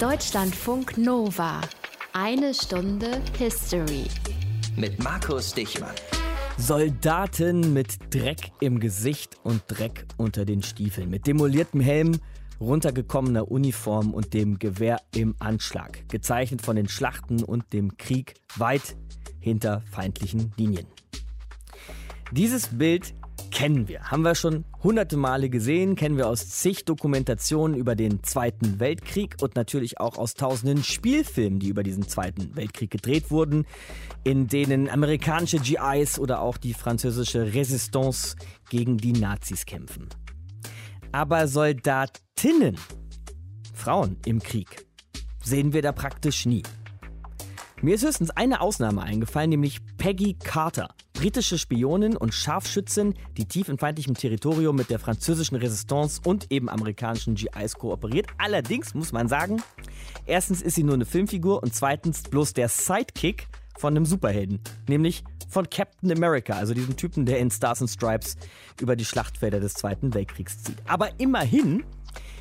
Deutschlandfunk Nova. Eine Stunde History. Mit Markus Dichmann. Soldaten mit Dreck im Gesicht und Dreck unter den Stiefeln, mit demoliertem Helm, runtergekommener Uniform und dem Gewehr im Anschlag, gezeichnet von den Schlachten und dem Krieg weit hinter feindlichen Linien. Dieses Bild kennen wir, haben wir schon hunderte Male gesehen, kennen wir aus zig Dokumentationen über den Zweiten Weltkrieg und natürlich auch aus tausenden Spielfilmen, die über diesen Zweiten Weltkrieg gedreht wurden, in denen amerikanische GIs oder auch die französische Resistance gegen die Nazis kämpfen. Aber Soldatinnen, Frauen im Krieg, sehen wir da praktisch nie. Mir ist höchstens eine Ausnahme eingefallen, nämlich Peggy Carter, britische Spionin und Scharfschützin, die tief in feindlichem Territorium mit der französischen Resistance und eben amerikanischen GIs kooperiert. Allerdings muss man sagen, erstens ist sie nur eine Filmfigur und zweitens bloß der Sidekick von einem Superhelden, nämlich von Captain America, also diesem Typen, der in Stars and Stripes über die Schlachtfelder des Zweiten Weltkriegs zieht. Aber immerhin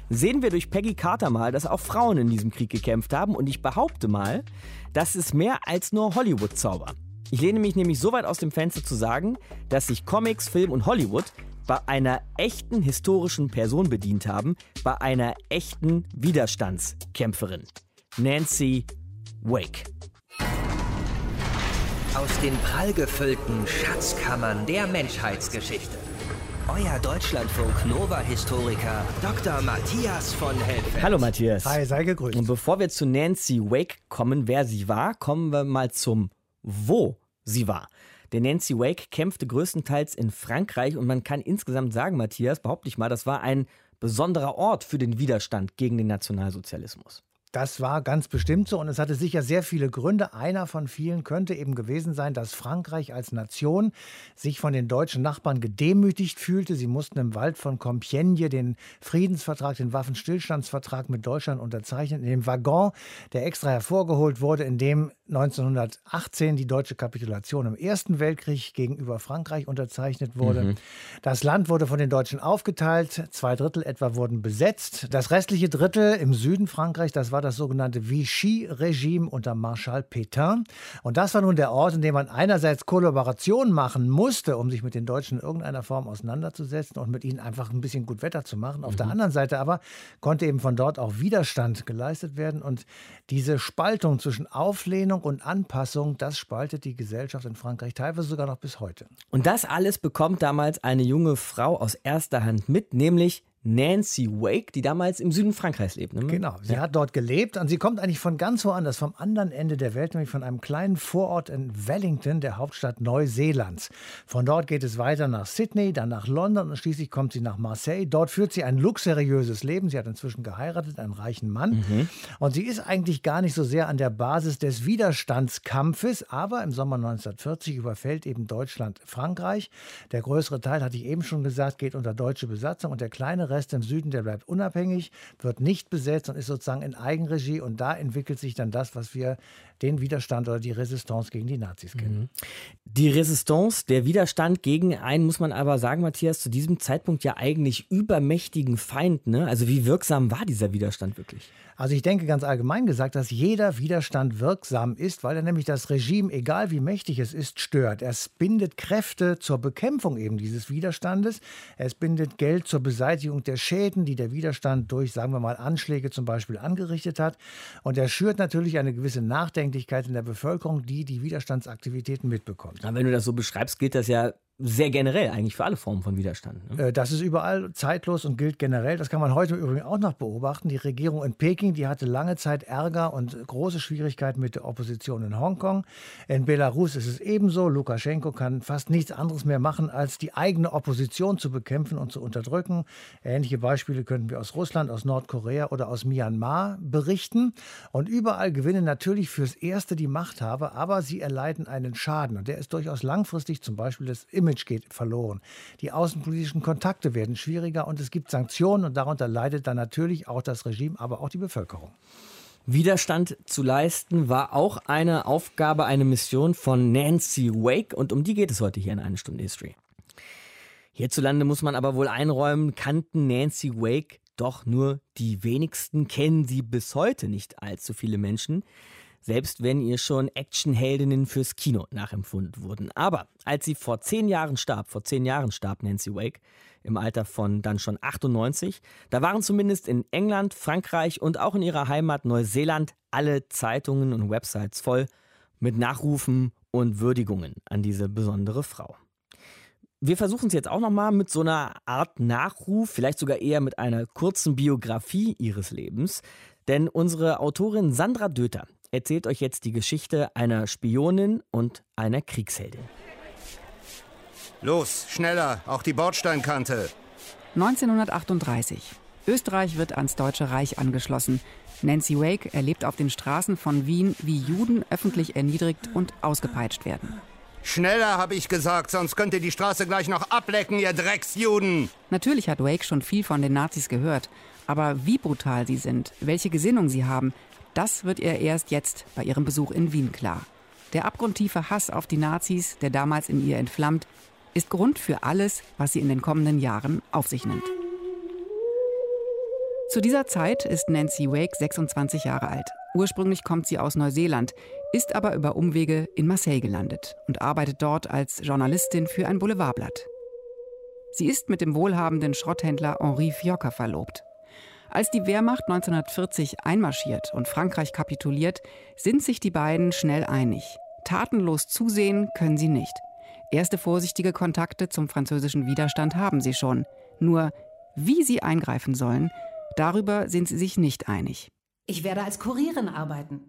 sehen wir durch Peggy Carter mal, dass auch Frauen in diesem Krieg gekämpft haben und ich behaupte mal, das ist mehr als nur Hollywood-Zauber. Ich lehne mich nämlich so weit aus dem Fenster zu sagen, dass sich Comics, Film und Hollywood bei einer echten historischen Person bedient haben, bei einer echten Widerstandskämpferin. Nancy Wake. Aus den prallgefüllten Schatzkammern der Menschheitsgeschichte. Euer Deutschlandfunk Nova-Historiker Dr. Matthias von Helfeld. Hallo Matthias. Hi, sei gegrüßt. Und bevor wir zu Nancy Wake kommen, wer sie war, kommen wir mal zum Wo sie war. Denn Nancy Wake kämpfte größtenteils in Frankreich und man kann insgesamt sagen, Matthias, behaupte ich mal, das war ein besonderer Ort für den Widerstand gegen den Nationalsozialismus. Das war ganz bestimmt so und es hatte sicher sehr viele Gründe. Einer von vielen könnte eben gewesen sein, dass Frankreich als Nation sich von den deutschen Nachbarn gedemütigt fühlte. Sie mussten im Wald von Compiègne den Friedensvertrag, den Waffenstillstandsvertrag mit Deutschland unterzeichnen, in dem Waggon, der extra hervorgeholt wurde, in dem 1918 die deutsche Kapitulation im Ersten Weltkrieg gegenüber Frankreich unterzeichnet wurde. Mhm. Das Land wurde von den Deutschen aufgeteilt, zwei Drittel etwa wurden besetzt. Das restliche Drittel im Süden Frankreichs, das war war das sogenannte Vichy-Regime unter Marschall Pétain. Und das war nun der Ort, in dem man einerseits Kollaboration machen musste, um sich mit den Deutschen in irgendeiner Form auseinanderzusetzen und mit ihnen einfach ein bisschen gut Wetter zu machen. Auf mhm. der anderen Seite aber konnte eben von dort auch Widerstand geleistet werden. Und diese Spaltung zwischen Auflehnung und Anpassung, das spaltet die Gesellschaft in Frankreich teilweise sogar noch bis heute. Und das alles bekommt damals eine junge Frau aus erster Hand mit, nämlich Nancy Wake, die damals im Süden Frankreichs lebt. Ne? Genau, sie ja. hat dort gelebt und sie kommt eigentlich von ganz woanders, vom anderen Ende der Welt, nämlich von einem kleinen Vorort in Wellington, der Hauptstadt Neuseelands. Von dort geht es weiter nach Sydney, dann nach London und schließlich kommt sie nach Marseille. Dort führt sie ein luxuriöses Leben. Sie hat inzwischen geheiratet, einen reichen Mann. Mhm. Und sie ist eigentlich gar nicht so sehr an der Basis des Widerstandskampfes, aber im Sommer 1940 überfällt eben Deutschland Frankreich. Der größere Teil, hatte ich eben schon gesagt, geht unter deutsche Besatzung und der kleine Rest im Süden, der bleibt unabhängig, wird nicht besetzt und ist sozusagen in Eigenregie. Und da entwickelt sich dann das, was wir den Widerstand oder die Resistance gegen die Nazis kennen. Mhm. Die Resistance, der Widerstand gegen einen, muss man aber sagen, Matthias, zu diesem Zeitpunkt ja eigentlich übermächtigen Feind. Ne? Also wie wirksam war dieser Widerstand wirklich? Also ich denke ganz allgemein gesagt, dass jeder Widerstand wirksam ist, weil er nämlich das Regime, egal wie mächtig es ist, stört. Es bindet Kräfte zur Bekämpfung eben dieses Widerstandes. Es bindet Geld zur Beseitigung der Schäden, die der Widerstand durch, sagen wir mal, Anschläge zum Beispiel angerichtet hat. Und er schürt natürlich eine gewisse Nachdenklichkeit in der Bevölkerung, die die Widerstandsaktivitäten mitbekommt. Aber wenn du das so beschreibst, gilt das ja sehr generell eigentlich für alle Formen von Widerstand. Ne? Äh, das ist überall zeitlos und gilt generell. Das kann man heute übrigens auch noch beobachten. Die Regierung in Peking, die hatte lange Zeit Ärger und große Schwierigkeiten mit der Opposition in Hongkong. In Belarus ist es ebenso. Lukaschenko kann fast nichts anderes mehr machen, als die eigene Opposition zu bekämpfen und zu unterdrücken. Ähnliche Beispiele könnten wir aus Russland, aus Nordkorea oder aus Myanmar berichten. Und überall gewinnen natürlich fürs Erste die Machthaber, aber sie erleiden einen Schaden. Und der ist durchaus langfristig, zum Beispiel das Image Image geht verloren. Die außenpolitischen Kontakte werden schwieriger und es gibt Sanktionen und darunter leidet dann natürlich auch das Regime, aber auch die Bevölkerung. Widerstand zu leisten war auch eine Aufgabe, eine Mission von Nancy Wake und um die geht es heute hier in einer Stunde History. Hierzulande muss man aber wohl einräumen, kannten Nancy Wake Doch nur die wenigsten kennen sie bis heute nicht allzu viele Menschen selbst wenn ihr schon Actionheldinnen fürs Kino nachempfunden wurden. Aber als sie vor zehn Jahren starb, vor zehn Jahren starb Nancy Wake, im Alter von dann schon 98, da waren zumindest in England, Frankreich und auch in ihrer Heimat Neuseeland alle Zeitungen und Websites voll mit Nachrufen und Würdigungen an diese besondere Frau. Wir versuchen es jetzt auch nochmal mit so einer Art Nachruf, vielleicht sogar eher mit einer kurzen Biografie ihres Lebens. Denn unsere Autorin Sandra Döter, erzählt euch jetzt die Geschichte einer Spionin und einer Kriegsheldin. Los, schneller, auch die Bordsteinkante. 1938. Österreich wird ans Deutsche Reich angeschlossen. Nancy Wake erlebt auf den Straßen von Wien, wie Juden öffentlich erniedrigt und ausgepeitscht werden. Schneller, habe ich gesagt, sonst könnt ihr die Straße gleich noch ablecken, ihr Drecksjuden. Natürlich hat Wake schon viel von den Nazis gehört. Aber wie brutal sie sind, welche Gesinnung sie haben, das wird ihr erst jetzt bei ihrem Besuch in Wien klar. Der abgrundtiefe Hass auf die Nazis, der damals in ihr entflammt, ist Grund für alles, was sie in den kommenden Jahren auf sich nimmt. Zu dieser Zeit ist Nancy Wake 26 Jahre alt. Ursprünglich kommt sie aus Neuseeland, ist aber über Umwege in Marseille gelandet und arbeitet dort als Journalistin für ein Boulevardblatt. Sie ist mit dem wohlhabenden Schrotthändler Henri Fiocker verlobt. Als die Wehrmacht 1940 einmarschiert und Frankreich kapituliert, sind sich die beiden schnell einig. Tatenlos zusehen können sie nicht. Erste vorsichtige Kontakte zum französischen Widerstand haben sie schon. Nur wie sie eingreifen sollen, darüber sind sie sich nicht einig. Ich werde als Kurierin arbeiten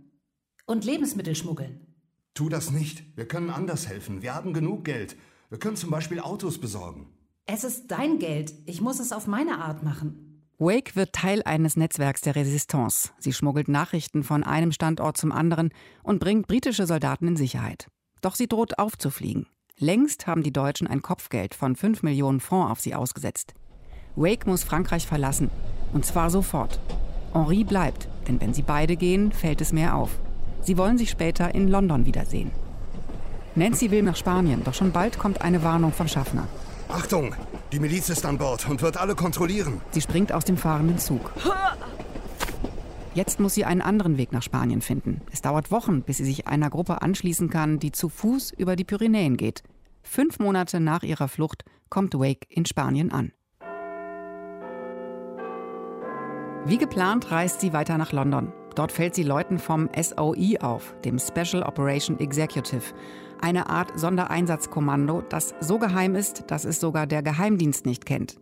und Lebensmittel schmuggeln. Tu das nicht. Wir können anders helfen. Wir haben genug Geld. Wir können zum Beispiel Autos besorgen. Es ist dein Geld. Ich muss es auf meine Art machen. Wake wird Teil eines Netzwerks der Resistance. Sie schmuggelt Nachrichten von einem Standort zum anderen und bringt britische Soldaten in Sicherheit. Doch sie droht aufzufliegen. Längst haben die Deutschen ein Kopfgeld von 5 Millionen Francs auf sie ausgesetzt. Wake muss Frankreich verlassen. Und zwar sofort. Henri bleibt, denn wenn sie beide gehen, fällt es mehr auf. Sie wollen sich später in London wiedersehen. Nancy will nach Spanien, doch schon bald kommt eine Warnung vom Schaffner. Achtung, die Miliz ist an Bord und wird alle kontrollieren. Sie springt aus dem fahrenden Zug. Jetzt muss sie einen anderen Weg nach Spanien finden. Es dauert Wochen, bis sie sich einer Gruppe anschließen kann, die zu Fuß über die Pyrenäen geht. Fünf Monate nach ihrer Flucht kommt Wake in Spanien an. Wie geplant reist sie weiter nach London. Dort fällt sie Leuten vom SOE auf, dem Special Operation Executive, eine Art Sondereinsatzkommando, das so geheim ist, dass es sogar der Geheimdienst nicht kennt.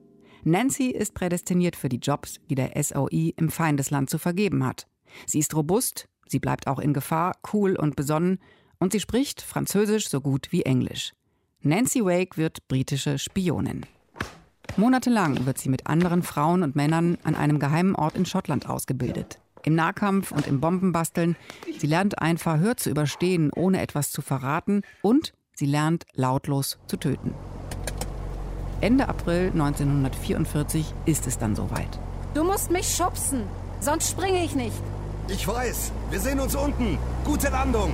Nancy ist prädestiniert für die Jobs, die der SOE im Feindesland zu vergeben hat. Sie ist robust, sie bleibt auch in Gefahr, cool und besonnen und sie spricht Französisch so gut wie Englisch. Nancy Wake wird britische Spionin. Monatelang wird sie mit anderen Frauen und Männern an einem geheimen Ort in Schottland ausgebildet im Nahkampf und im Bombenbasteln. Sie lernt ein Verhör zu überstehen, ohne etwas zu verraten. Und sie lernt lautlos zu töten. Ende April 1944 ist es dann soweit. Du musst mich schubsen, sonst springe ich nicht. Ich weiß. Wir sehen uns unten. Gute Landung.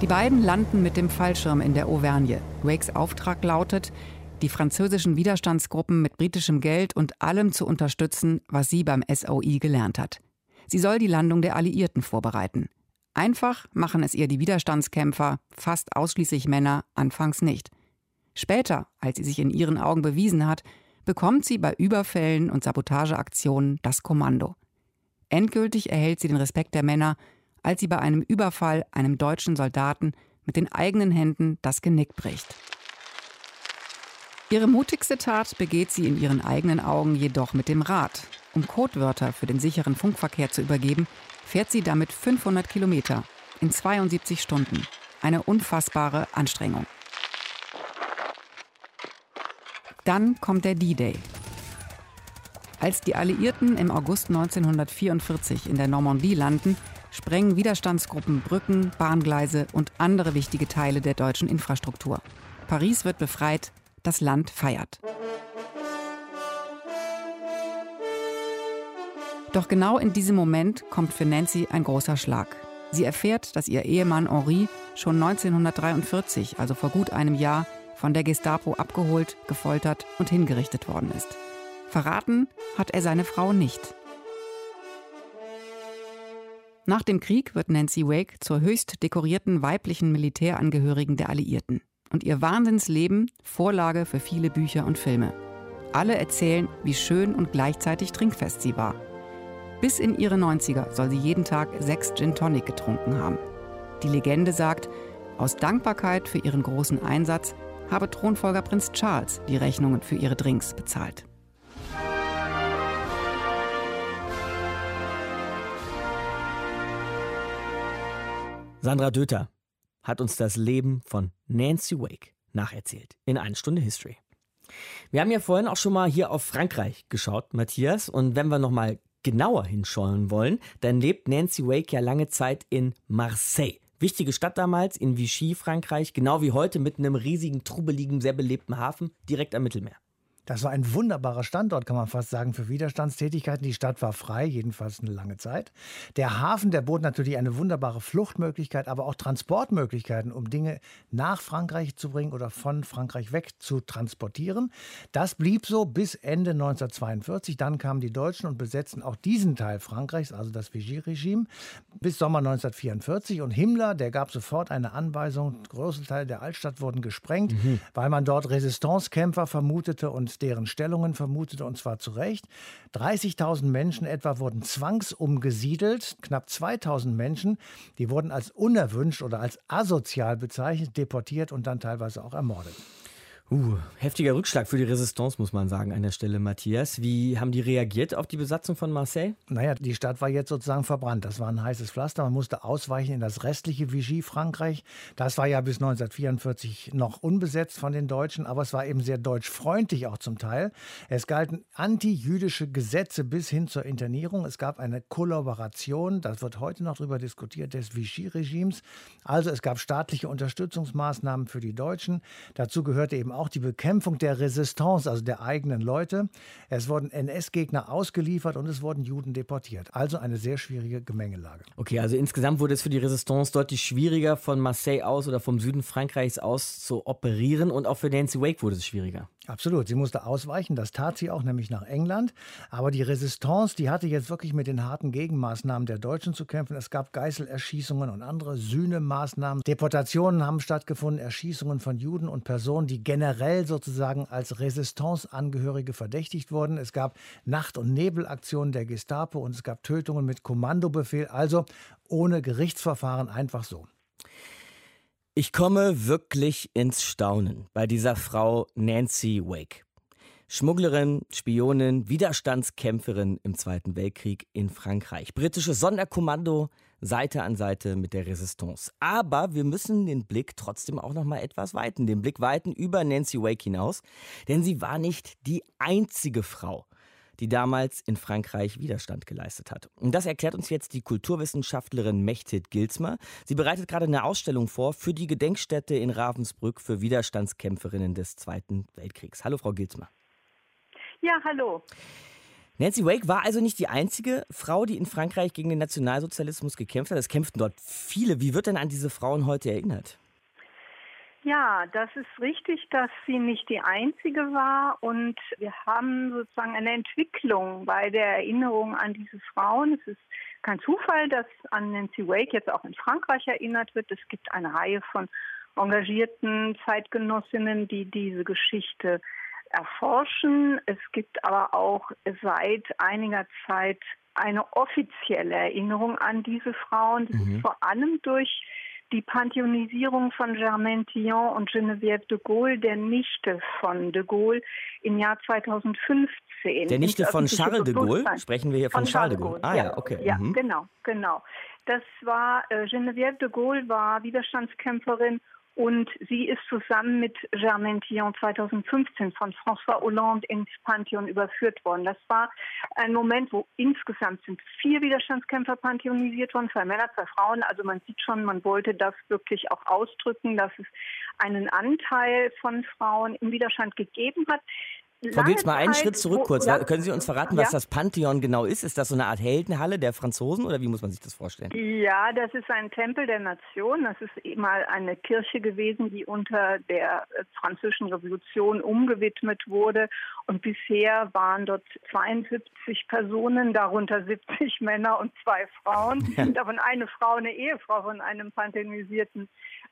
Die beiden landen mit dem Fallschirm in der Auvergne. Wakes Auftrag lautet, die französischen Widerstandsgruppen mit britischem Geld und allem zu unterstützen, was sie beim SOI gelernt hat. Sie soll die Landung der Alliierten vorbereiten. Einfach machen es ihr die Widerstandskämpfer, fast ausschließlich Männer, anfangs nicht. Später, als sie sich in ihren Augen bewiesen hat, bekommt sie bei Überfällen und Sabotageaktionen das Kommando. Endgültig erhält sie den Respekt der Männer, als sie bei einem Überfall einem deutschen Soldaten mit den eigenen Händen das Genick bricht. Ihre mutigste Tat begeht sie in ihren eigenen Augen jedoch mit dem Rad. Um Codewörter für den sicheren Funkverkehr zu übergeben, fährt sie damit 500 Kilometer in 72 Stunden. Eine unfassbare Anstrengung. Dann kommt der D-Day. Als die Alliierten im August 1944 in der Normandie landen, sprengen Widerstandsgruppen Brücken, Bahngleise und andere wichtige Teile der deutschen Infrastruktur. Paris wird befreit, das Land feiert. Doch genau in diesem Moment kommt für Nancy ein großer Schlag. Sie erfährt, dass ihr Ehemann Henri schon 1943, also vor gut einem Jahr, von der Gestapo abgeholt, gefoltert und hingerichtet worden ist. Verraten hat er seine Frau nicht. Nach dem Krieg wird Nancy Wake zur höchst dekorierten weiblichen Militärangehörigen der Alliierten. Und ihr Wahnsinnsleben Vorlage für viele Bücher und Filme. Alle erzählen, wie schön und gleichzeitig trinkfest sie war. Bis in ihre 90er soll sie jeden Tag sechs Gin Tonic getrunken haben. Die Legende sagt, aus Dankbarkeit für ihren großen Einsatz habe Thronfolger Prinz Charles die Rechnungen für ihre Drinks bezahlt. Sandra Döter hat uns das Leben von Nancy Wake nacherzählt in eine Stunde History. Wir haben ja vorhin auch schon mal hier auf Frankreich geschaut, Matthias, und wenn wir noch mal genauer hinschauen wollen, dann lebt Nancy Wake ja lange Zeit in Marseille. Wichtige Stadt damals in Vichy, Frankreich, genau wie heute mit einem riesigen, trubeligen, sehr belebten Hafen direkt am Mittelmeer. Das war ein wunderbarer Standort, kann man fast sagen, für Widerstandstätigkeiten. Die Stadt war frei, jedenfalls eine lange Zeit. Der Hafen, der bot natürlich eine wunderbare Fluchtmöglichkeit, aber auch Transportmöglichkeiten, um Dinge nach Frankreich zu bringen oder von Frankreich weg zu transportieren. Das blieb so bis Ende 1942. Dann kamen die Deutschen und besetzten auch diesen Teil Frankreichs, also das Vichy-Regime, bis Sommer 1944. Und Himmler, der gab sofort eine Anweisung, große Teile der Altstadt wurden gesprengt, mhm. weil man dort Resistancekämpfer vermutete und deren Stellungen vermutete, und zwar zu Recht. 30.000 Menschen etwa wurden zwangsumgesiedelt. Knapp 2.000 Menschen, die wurden als unerwünscht oder als asozial bezeichnet, deportiert und dann teilweise auch ermordet. Uh, heftiger Rückschlag für die Resistance, muss man sagen, an der Stelle, Matthias. Wie haben die reagiert auf die Besatzung von Marseille? Naja, die Stadt war jetzt sozusagen verbrannt. Das war ein heißes Pflaster. Man musste ausweichen in das restliche Vichy Frankreich. Das war ja bis 1944 noch unbesetzt von den Deutschen, aber es war eben sehr deutschfreundlich auch zum Teil. Es galten anti-jüdische Gesetze bis hin zur Internierung. Es gab eine Kollaboration, das wird heute noch darüber diskutiert, des Vichy-Regimes. Also es gab staatliche Unterstützungsmaßnahmen für die Deutschen. Dazu gehörte eben auch die Bekämpfung der Resistance, also der eigenen Leute. Es wurden NS-Gegner ausgeliefert und es wurden Juden deportiert. Also eine sehr schwierige Gemengelage. Okay, also insgesamt wurde es für die Resistance deutlich schwieriger, von Marseille aus oder vom Süden Frankreichs aus zu operieren und auch für Nancy Wake wurde es schwieriger. Absolut. Sie musste ausweichen. Das tat sie auch, nämlich nach England. Aber die Resistance, die hatte jetzt wirklich mit den harten Gegenmaßnahmen der Deutschen zu kämpfen. Es gab Geißelerschießungen und andere Sühnemaßnahmen. Deportationen haben stattgefunden, Erschießungen von Juden und Personen, die generell sozusagen als Resistance-Angehörige verdächtigt wurden. Es gab Nacht- und Nebelaktionen der Gestapo und es gab Tötungen mit Kommandobefehl. Also ohne Gerichtsverfahren einfach so. Ich komme wirklich ins Staunen bei dieser Frau Nancy Wake. Schmugglerin, Spionin, Widerstandskämpferin im Zweiten Weltkrieg in Frankreich. Britisches Sonderkommando, Seite an Seite mit der Resistance. Aber wir müssen den Blick trotzdem auch noch mal etwas weiten, den Blick weiten über Nancy Wake hinaus, denn sie war nicht die einzige Frau, die damals in Frankreich Widerstand geleistet hat. Und das erklärt uns jetzt die Kulturwissenschaftlerin Mechthild Gilsmer. Sie bereitet gerade eine Ausstellung vor für die Gedenkstätte in Ravensbrück für Widerstandskämpferinnen des Zweiten Weltkriegs. Hallo, Frau Gilsmer. Ja, hallo. Nancy Wake war also nicht die einzige Frau, die in Frankreich gegen den Nationalsozialismus gekämpft hat. Es kämpften dort viele. Wie wird denn an diese Frauen heute erinnert? Ja, das ist richtig, dass sie nicht die einzige war und wir haben sozusagen eine Entwicklung bei der Erinnerung an diese Frauen. Es ist kein Zufall, dass an Nancy Wake jetzt auch in Frankreich erinnert wird. Es gibt eine Reihe von engagierten Zeitgenossinnen, die diese Geschichte erforschen. Es gibt aber auch seit einiger Zeit eine offizielle Erinnerung an diese Frauen. Das mhm. ist vor allem durch die Pantheonisierung von Germaine Tillon und Geneviève de Gaulle, der Nichte von de Gaulle, im Jahr 2015. Der Nichte von Charles de Gaulle? Sprechen wir hier von, von Charles de Gaulle? Ah ja, okay. Ja, mhm. genau, genau. Das war, äh, Geneviève de Gaulle war Widerstandskämpferin und sie ist zusammen mit Germaine Tillon 2015 von François Hollande ins Pantheon überführt worden. Das war ein Moment, wo insgesamt sind vier Widerstandskämpfer pantheonisiert worden, zwei Männer, zwei Frauen. Also man sieht schon, man wollte das wirklich auch ausdrücken, dass es einen Anteil von Frauen im Widerstand gegeben hat. Frau Gilz, mal einen Zeit, Schritt zurück wo- kurz. ja. Können Sie uns verraten, Ja. was das Pantheon genau ist? Ist das so eine Art Heldenhalle der Franzosen oder wie muss man sich das vorstellen? Ja, das ist ein Tempel der Nation. Das ist eh mal eine Kirche gewesen, die unter der äh, Französischen Revolution umgewidmet wurde. Und bisher waren dort 72 Personen, darunter 70 Männer und zwei Frauen. Davon eine Frau, eine Ehefrau von einem pantheonisierten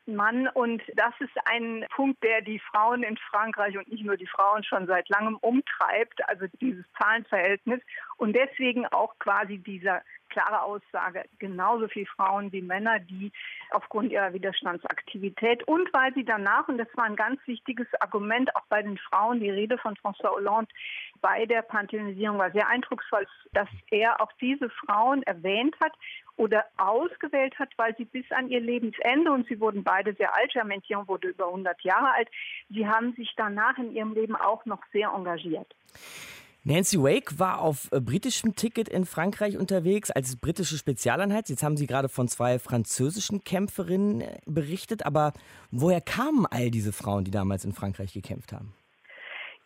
Mann. Und das ist ein Punkt, der die Frauen in Frankreich und nicht nur die Frauen schon seit langem umtreibt, also dieses Zahlenverhältnis. Und deswegen auch quasi dieser klare Aussage, genauso viele Frauen wie Männer, die aufgrund ihrer Widerstandsaktivität und weil sie danach, und das war ein ganz wichtiges Argument auch bei den Frauen, die Rede von François Hollande bei der Pantheonisierung war sehr eindrucksvoll, dass er auch diese Frauen erwähnt hat oder ausgewählt hat, weil sie bis an ihr Lebensende, und sie wurden beide sehr alt, Germaine Thion wurde über 100 Jahre alt, sie haben sich danach in ihrem Leben auch noch sehr engagiert. Nancy Wake war auf äh, britischem Ticket in Frankreich unterwegs als britische Spezialeinheit. Jetzt haben Sie gerade von zwei französischen Kämpferinnen äh, berichtet, aber woher kamen all diese Frauen, die damals in Frankreich gekämpft haben?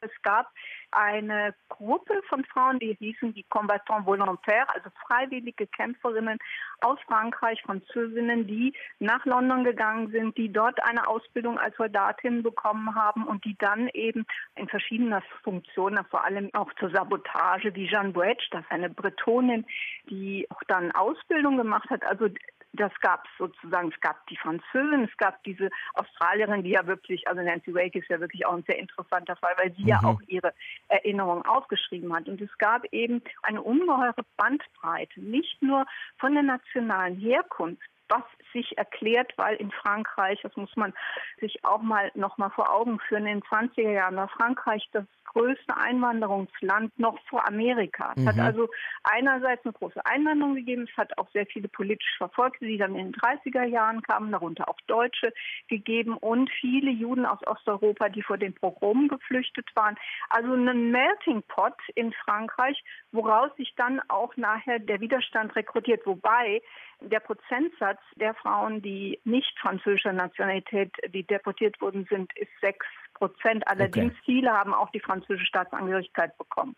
Es gab eine Gruppe von Frauen, die hießen die Combattants Volontaires, also freiwillige Kämpferinnen aus Frankreich, Französinnen, die nach London gegangen sind, die dort eine Ausbildung als Soldatin bekommen haben und die dann eben in verschiedener Funktionen, vor allem auch zur Sabotage, wie Jeanne Bouetsch, das ist eine Bretonin, die auch dann Ausbildung gemacht hat. Also das gab es sozusagen, es gab die Französin, es gab diese Australierin, die ja wirklich, also Nancy Wake ist ja wirklich auch ein sehr interessanter Fall, weil sie ja Mhm. auch ihre Erinnerungen aufgeschrieben hat. Und es gab eben eine ungeheure Bandbreite, nicht nur von der nationalen Herkunft, was sich erklärt, weil in Frankreich, das muss man sich auch mal noch mal vor Augen führen, in den 20er Jahren war Frankreich das größte Einwanderungsland noch vor Amerika. Es hat Mhm. also einerseits eine große Einwanderung gegeben, es hat auch sehr viele politisch Verfolgte, die dann in den 30er Jahren kamen, darunter auch Deutsche gegeben und viele Juden aus Osteuropa, die vor den Pogromen geflüchtet waren. Also ein Melting Pot in Frankreich, woraus sich dann auch nachher der Widerstand rekrutiert. Wobei der Prozentsatz der Frauen, die nicht französischer Nationalität, die deportiert worden sind, ist sechs Prozent. Allerdings Okay. viele haben auch die französische Staatsangehörigkeit bekommen.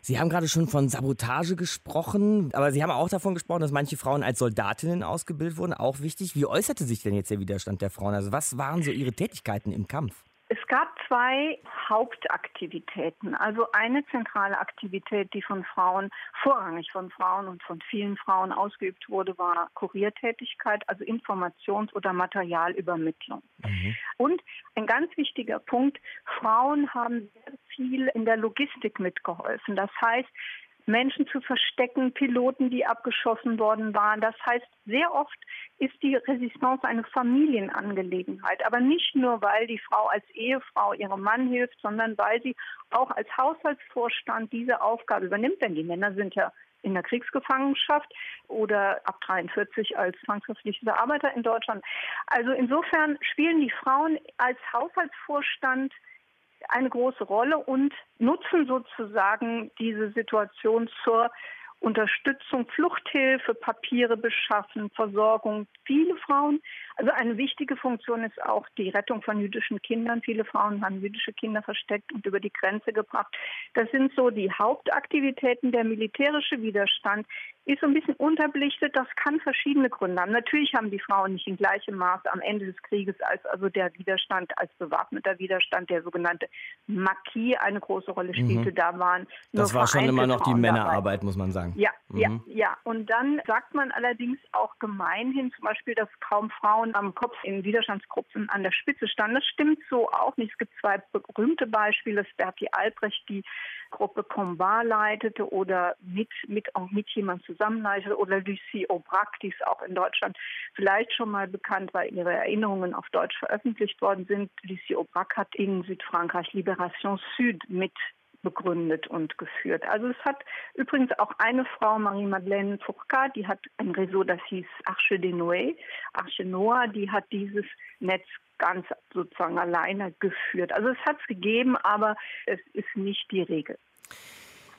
Sie haben gerade schon von Sabotage gesprochen, aber Sie haben auch davon gesprochen, dass manche Frauen als Soldatinnen ausgebildet wurden. Auch wichtig. Wie äußerte sich denn jetzt der Widerstand der Frauen? Also was waren so ihre Tätigkeiten im Kampf? Es gab zwei Hauptaktivitäten. Also eine zentrale Aktivität, die von Frauen, vorrangig von Frauen und von vielen Frauen ausgeübt wurde, war Kuriertätigkeit, also Informations- oder Materialübermittlung. Und ein ganz wichtiger Punkt, Frauen haben sehr viel in der Logistik mitgeholfen. Das heißt, Menschen zu verstecken, Piloten, die abgeschossen worden waren. Das heißt, sehr oft ist die Resistance eine Familienangelegenheit. Aber nicht nur, weil die Frau als Ehefrau ihrem Mann hilft, sondern weil sie auch als Haushaltsvorstand diese Aufgabe übernimmt. Denn die Männer sind ja in der Kriegsgefangenschaft oder ab 43 als zwangsverpflichteter Arbeiter in Deutschland. Also insofern spielen die Frauen als Haushaltsvorstand eine große Rolle und nutzen sozusagen diese Situation zur Unterstützung, Fluchthilfe, Papiere beschaffen, Versorgung. Viele Frauen, also eine wichtige Funktion ist auch die Rettung von jüdischen Kindern. Viele Frauen haben jüdische Kinder versteckt und über die Grenze gebracht. Das sind so die Hauptaktivitäten. Der militärische Widerstand ist so ein bisschen unterbelichtet. Das kann verschiedene Gründe haben. Natürlich haben die Frauen nicht in gleichem Maße am Ende des Krieges als also der Widerstand, als bewaffneter Widerstand, der sogenannte Maquis eine große Rolle spielte. Mhm. Da waren nur Das war schon immer noch die Frauen dabei. Männerarbeit, muss man sagen. Ja, ja, Mhm. ja. Und dann sagt man allerdings auch gemeinhin zum Beispiel, dass kaum Frauen am Kopf in Widerstandsgruppen an der Spitze standen. Das stimmt so auch nicht. Es gibt zwei berühmte Beispiele. Berti Albrecht, die Gruppe Combat leitete oder mit, mit, mit jemand zusammenleitete oder Lucie Aubrac, die ist auch in Deutschland vielleicht schon mal bekannt, weil ihre Erinnerungen auf Deutsch veröffentlicht worden sind. Lucie Aubrac hat in Südfrankreich Liberation Sud mit begründet und geführt. Also es hat übrigens auch eine Frau, Marie-Madeleine Fourcade, die hat ein Réseau, das hieß Arche de Noé, Arche Noah, die hat dieses Netz ganz sozusagen alleine geführt. Also es hat es gegeben, aber es ist nicht die Regel.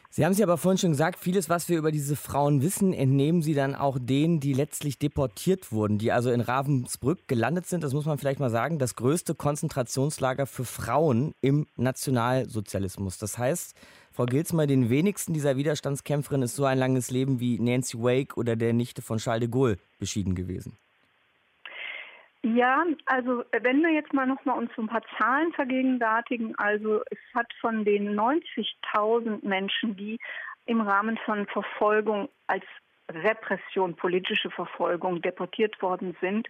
Sie haben es ja aber vorhin schon gesagt, vieles, was wir über diese Frauen wissen, entnehmen Sie dann auch denen, die letztlich deportiert wurden, die also in Ravensbrück gelandet sind. Das muss man vielleicht mal sagen, das größte Konzentrationslager für Frauen im Nationalsozialismus. Das heißt, Frau Gilsmer, den wenigsten dieser Widerstandskämpferinnen ist so ein langes Leben wie Nancy Wake oder der Nichte von Charles de Gaulle beschieden gewesen. Ja, also wenn wir jetzt mal noch mal uns ein paar Zahlen vergegenwärtigen, also es hat von den 90.000 Menschen, die im Rahmen von Verfolgung als Repression, politische Verfolgung deportiert worden sind,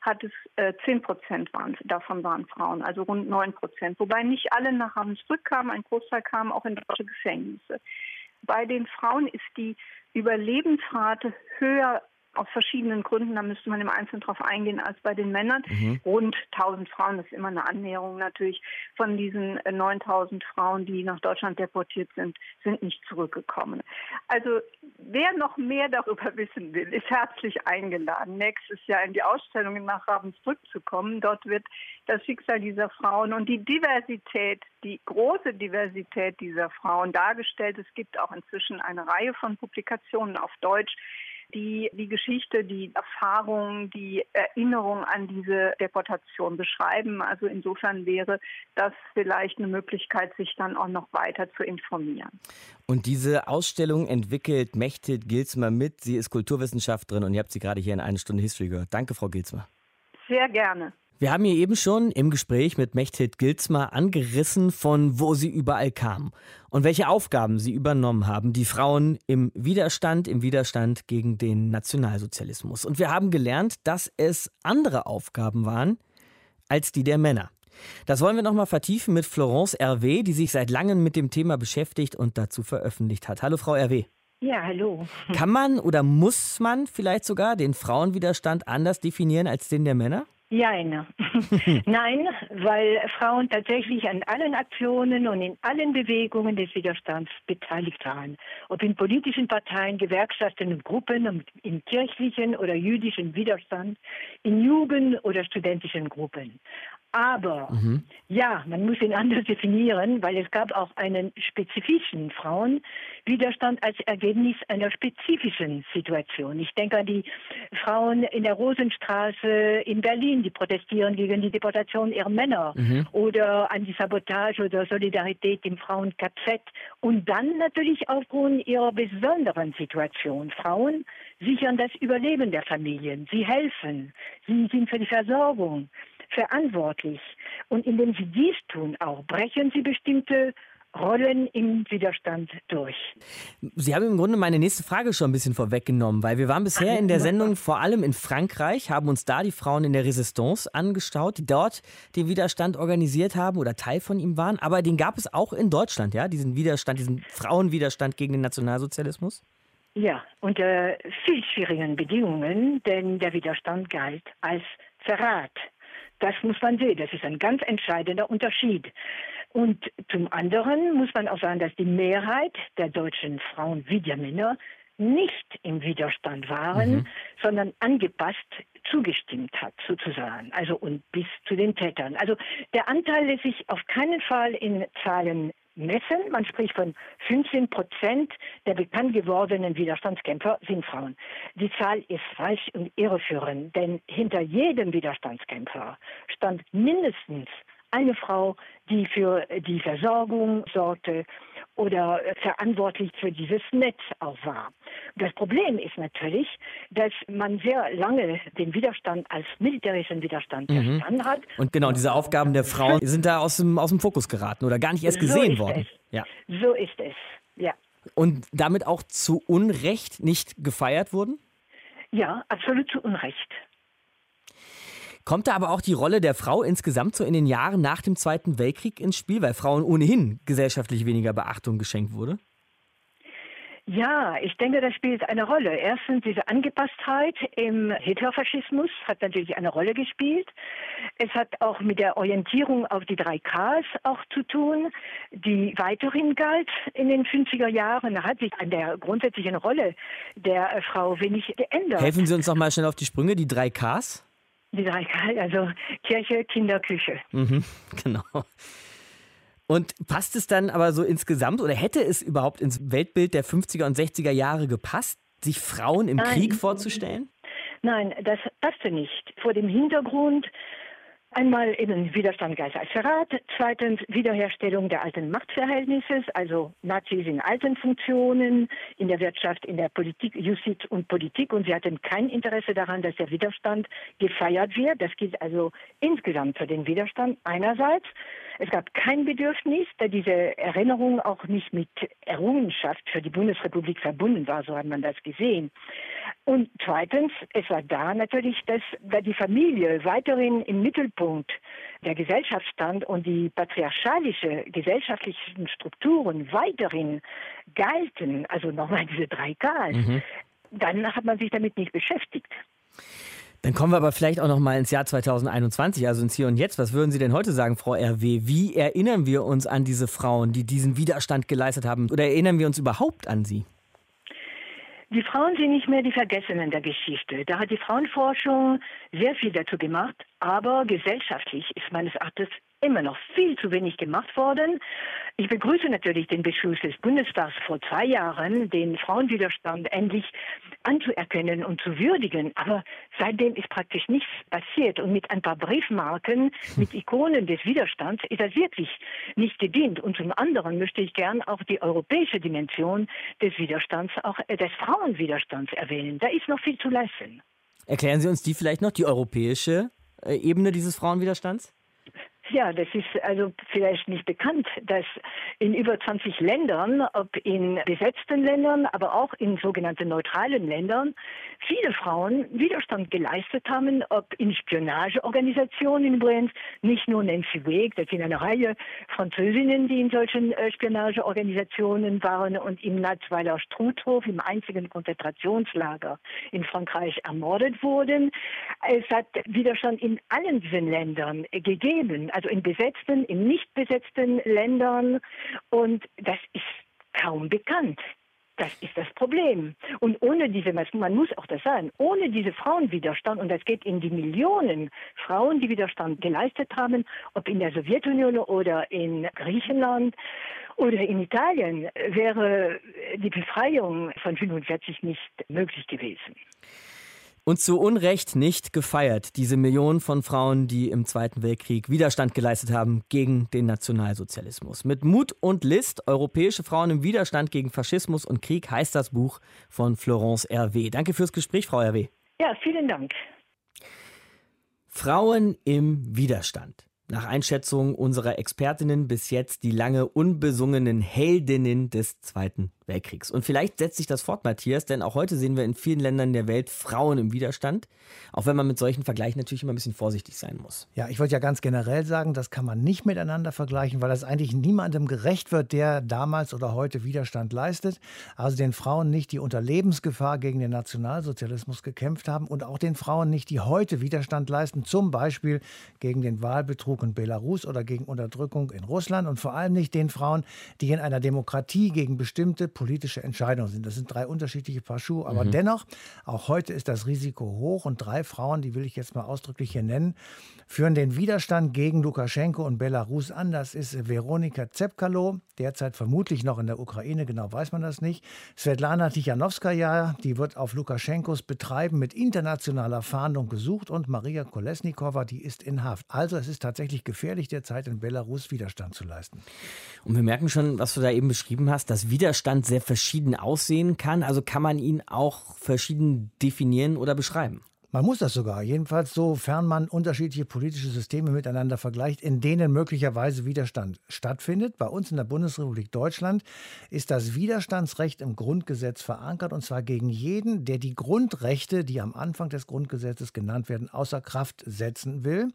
hat es äh, 10 Prozent waren, davon waren Frauen, also rund 9 Prozent. Wobei nicht alle nach Ravensbrück kamen, ein Großteil kam auch in deutsche Gefängnisse. Bei den Frauen ist die Überlebensrate höher aus verschiedenen Gründen, da müsste man im Einzelnen drauf eingehen, als bei den Männern. Mhm. Rund 1000 Frauen, das ist immer eine Annäherung natürlich. Von diesen 9000 äh, Frauen, die nach Deutschland deportiert sind, sind nicht zurückgekommen. Also wer noch mehr darüber wissen will, ist herzlich eingeladen, nächstes Jahr in die Ausstellung nach Ravensbrück zu kommen. Dort wird das Schicksal dieser Frauen und die Diversität, die große Diversität dieser Frauen dargestellt. Es gibt auch inzwischen eine Reihe von Publikationen auf Deutsch, die die Geschichte, die Erfahrung, die Erinnerung an diese Deportation beschreiben. Also insofern wäre das vielleicht eine Möglichkeit, sich dann auch noch weiter zu informieren. Und diese Ausstellung entwickelt Mechthild Gilsmer mit. Sie ist Kulturwissenschaftlerin und ihr habt sie gerade hier in eine Stunde History gehört. Danke, Frau Gilsmer. Sehr gerne. Wir haben hier eben schon im Gespräch mit Mechthild Gilzmer angerissen, von wo sie überall kamen und welche Aufgaben sie übernommen haben, die Frauen im Widerstand, im Widerstand gegen den Nationalsozialismus. Und wir haben gelernt, dass es andere Aufgaben waren als die der Männer. Das wollen wir nochmal vertiefen mit Florence Hervé, die sich seit langem mit dem Thema beschäftigt und dazu veröffentlicht hat. Hallo, Frau Hervé. Ja, hallo. Kann man oder muss man vielleicht sogar den Frauenwiderstand anders definieren als den der Männer? Nein. Nein, weil Frauen tatsächlich an allen Aktionen und in allen Bewegungen des Widerstands beteiligt waren. Ob in politischen Parteien, Gewerkschaften und Gruppen, im kirchlichen oder jüdischen Widerstand, in Jugend- oder studentischen Gruppen. Aber mhm. ja, man muss ihn anders definieren, weil es gab auch einen spezifischen Frauenwiderstand als Ergebnis einer spezifischen Situation. Ich denke an die Frauen in der Rosenstraße in Berlin, die protestieren gegen die Deportation ihrer Männer mhm. oder an die Sabotage oder Solidarität im Frauen KZ und dann natürlich aufgrund ihrer besonderen Situation. Frauen sichern das Überleben der Familien, sie helfen, sie sind für die Versorgung verantwortlich. Und indem sie dies tun, auch brechen sie bestimmte Rollen im Widerstand durch. Sie haben im Grunde meine nächste Frage schon ein bisschen vorweggenommen, weil wir waren bisher in der Sendung vor allem in Frankreich, haben uns da die Frauen in der Resistance angestaut, die dort den Widerstand organisiert haben oder Teil von ihm waren. Aber den gab es auch in Deutschland, ja, diesen Widerstand, diesen Frauenwiderstand gegen den Nationalsozialismus? Ja, unter viel schwierigen Bedingungen, denn der Widerstand galt als Verrat. Das muss man sehen. Das ist ein ganz entscheidender Unterschied. Und zum anderen muss man auch sagen, dass die Mehrheit der deutschen Frauen wie der Männer nicht im Widerstand waren, mhm. sondern angepasst zugestimmt hat, sozusagen. Also und bis zu den Tätern. Also der Anteil lässt sich auf keinen Fall in Zahlen messen. Man spricht von 15 Prozent der bekannt gewordenen Widerstandskämpfer sind Frauen. Die Zahl ist falsch und irreführend, denn hinter jedem Widerstandskämpfer stand mindestens eine Frau, die für die Versorgung sorgte oder verantwortlich für dieses Netz auch war. Das Problem ist natürlich, dass man sehr lange den Widerstand als militärischen Widerstand mhm. verstanden hat. Und genau, diese Aufgaben der Frauen sind da aus dem, aus dem Fokus geraten oder gar nicht erst gesehen so worden. Ja. So ist es, ja. Und damit auch zu Unrecht nicht gefeiert wurden? Ja, absolut zu Unrecht. Kommt da aber auch die Rolle der Frau insgesamt so in den Jahren nach dem Zweiten Weltkrieg ins Spiel, weil Frauen ohnehin gesellschaftlich weniger Beachtung geschenkt wurde? Ja, ich denke, das spielt eine Rolle. Erstens diese Angepasstheit im Hitlerfaschismus hat natürlich eine Rolle gespielt. Es hat auch mit der Orientierung auf die drei Ks auch zu tun, die weiterhin galt in den 50er Jahren. Da hat sich an der grundsätzlichen Rolle der Frau wenig geändert. Helfen Sie uns noch mal schnell auf die Sprünge, die drei Ks? Die drei K, also Kirche, Kinder, Küche. Mhm, genau. Und passt es dann aber so insgesamt oder hätte es überhaupt ins Weltbild der 50er und 60er Jahre gepasst, sich Frauen im Nein. Krieg vorzustellen? Nein, das passte nicht. Vor dem Hintergrund Einmal eben Widerstand gleich als Verrat, zweitens Wiederherstellung der alten Machtverhältnisse, also Nazis in alten Funktionen, in der Wirtschaft, in der Politik, Justiz und Politik und sie hatten kein Interesse daran, dass der Widerstand gefeiert wird. Das gilt also insgesamt für den Widerstand einerseits. Es gab kein Bedürfnis, da diese Erinnerung auch nicht mit Errungenschaft für die Bundesrepublik verbunden war, so hat man das gesehen. Und zweitens, es war da natürlich, dass da die Familie weiterhin im Mittelpunkt der Gesellschaft stand und die patriarchalische gesellschaftlichen Strukturen weiterhin galten, also nochmal diese drei Ks, mhm. dann hat man sich damit nicht beschäftigt. Dann kommen wir aber vielleicht auch noch mal ins Jahr 2021, also ins Hier und Jetzt. Was würden Sie denn heute sagen, Frau RW? Wie erinnern wir uns an diese Frauen, die diesen Widerstand geleistet haben? Oder erinnern wir uns überhaupt an sie? Die Frauen sind nicht mehr die Vergessenen der Geschichte. Da hat die Frauenforschung sehr viel dazu gemacht, aber gesellschaftlich ist meines Erachtens immer noch viel zu wenig gemacht worden. Ich begrüße natürlich den Beschluss des Bundestags vor zwei Jahren, den Frauenwiderstand endlich anzuerkennen und zu würdigen. Aber seitdem ist praktisch nichts passiert. Und mit ein paar Briefmarken, mit Ikonen des Widerstands ist das wirklich nicht gedient. Und zum anderen möchte ich gern auch die europäische Dimension des Widerstands, auch äh, des Frauenwiderstands erwähnen. Da ist noch viel zu leisten. Erklären Sie uns die vielleicht noch, die europäische äh, Ebene dieses Frauenwiderstands? Ja, das ist also vielleicht nicht bekannt, dass in über 20 Ländern, ob in besetzten Ländern, aber auch in sogenannten neutralen Ländern, viele Frauen Widerstand geleistet haben, ob in Spionageorganisationen übrigens, nicht nur Nancy Wake, das sind eine Reihe Französinnen, die in solchen äh, Spionageorganisationen waren und im Natzweiler Struthof, im einzigen Konzentrationslager in Frankreich ermordet wurden. Es hat Widerstand in allen diesen Ländern gegeben also in besetzten, in nicht besetzten Ländern. Und das ist kaum bekannt. Das ist das Problem. Und ohne diese, man muss auch das sagen, ohne diese Frauenwiderstand, und das geht in die Millionen Frauen, die Widerstand geleistet haben, ob in der Sowjetunion oder in Griechenland oder in Italien, wäre die Befreiung von 45 nicht möglich gewesen. Und zu Unrecht nicht gefeiert, diese Millionen von Frauen, die im Zweiten Weltkrieg Widerstand geleistet haben gegen den Nationalsozialismus. Mit Mut und List, europäische Frauen im Widerstand gegen Faschismus und Krieg heißt das Buch von Florence R.W. Danke fürs Gespräch, Frau R.W. Ja, vielen Dank. Frauen im Widerstand. Nach Einschätzung unserer Expertinnen bis jetzt die lange unbesungenen Heldinnen des Zweiten Weltkriegs. Und vielleicht setzt sich das fort, Matthias, denn auch heute sehen wir in vielen Ländern der Welt Frauen im Widerstand, auch wenn man mit solchen Vergleichen natürlich immer ein bisschen vorsichtig sein muss. Ja, ich wollte ja ganz generell sagen, das kann man nicht miteinander vergleichen, weil das eigentlich niemandem gerecht wird, der damals oder heute Widerstand leistet. Also den Frauen nicht, die unter Lebensgefahr gegen den Nationalsozialismus gekämpft haben und auch den Frauen nicht, die heute Widerstand leisten, zum Beispiel gegen den Wahlbetrug in Belarus oder gegen Unterdrückung in Russland und vor allem nicht den Frauen, die in einer Demokratie gegen bestimmte politische Entscheidungen sind. Das sind drei unterschiedliche Paar Schuhe, aber mhm. dennoch, auch heute ist das Risiko hoch und drei Frauen, die will ich jetzt mal ausdrücklich hier nennen, führen den Widerstand gegen Lukaschenko und Belarus an. Das ist Veronika Zepkalo, derzeit vermutlich noch in der Ukraine, genau weiß man das nicht. Svetlana Tichanowskaja, die wird auf Lukaschenkos Betreiben mit internationaler Fahndung gesucht und Maria Kolesnikova, die ist in Haft. Also es ist tatsächlich gefährlich, derzeit in Belarus Widerstand zu leisten. Und wir merken schon, was du da eben beschrieben hast, dass Widerstand sehr verschieden aussehen kann. Also kann man ihn auch verschieden definieren oder beschreiben. Man muss das sogar, jedenfalls sofern man unterschiedliche politische Systeme miteinander vergleicht, in denen möglicherweise Widerstand stattfindet. Bei uns in der Bundesrepublik Deutschland ist das Widerstandsrecht im Grundgesetz verankert und zwar gegen jeden, der die Grundrechte, die am Anfang des Grundgesetzes genannt werden, außer Kraft setzen will.